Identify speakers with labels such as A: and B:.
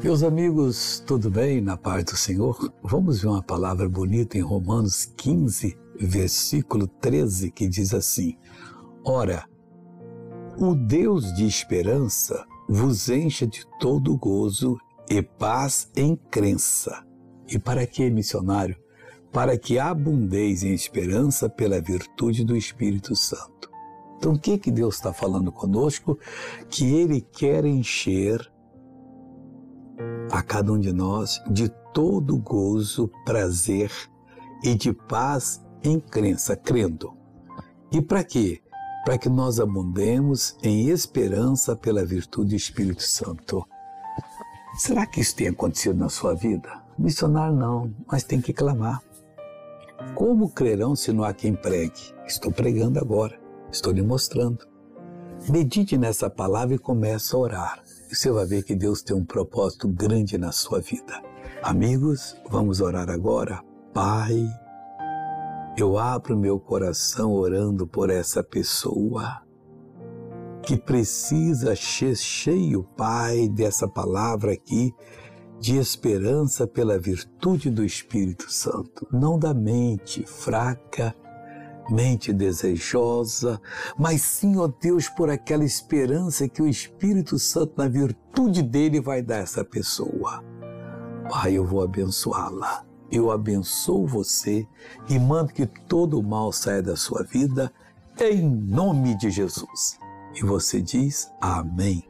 A: Meus amigos, tudo bem? Na paz do Senhor? Vamos ver uma palavra bonita em Romanos 15, versículo 13, que diz assim: Ora, o Deus de esperança vos encha de todo gozo e paz em crença. E para que, missionário? Para que abundeis em esperança pela virtude do Espírito Santo. Então, o que, que Deus está falando conosco? Que Ele quer encher a cada um de nós de todo gozo, prazer e de paz em crença, crendo. E para quê? Para que nós abundemos em esperança pela virtude do Espírito Santo. Será que isso tem acontecido na sua vida? Missionário não, mas tem que clamar. Como crerão se não há quem pregue? Estou pregando agora, estou lhe mostrando. Medite nessa palavra e comece a orar você vai ver que Deus tem um propósito grande na sua vida. Amigos, vamos orar agora. Pai, eu abro meu coração orando por essa pessoa que precisa cheio, Pai, dessa palavra aqui de esperança pela virtude do Espírito Santo, não da mente fraca, mente desejosa, mas sim, ó Deus, por aquela esperança que o Espírito Santo, na virtude dele, vai dar a essa pessoa. Pai, eu vou abençoá-la. Eu abençoo você e mando que todo o mal saia da sua vida, em nome de Jesus. E você diz amém.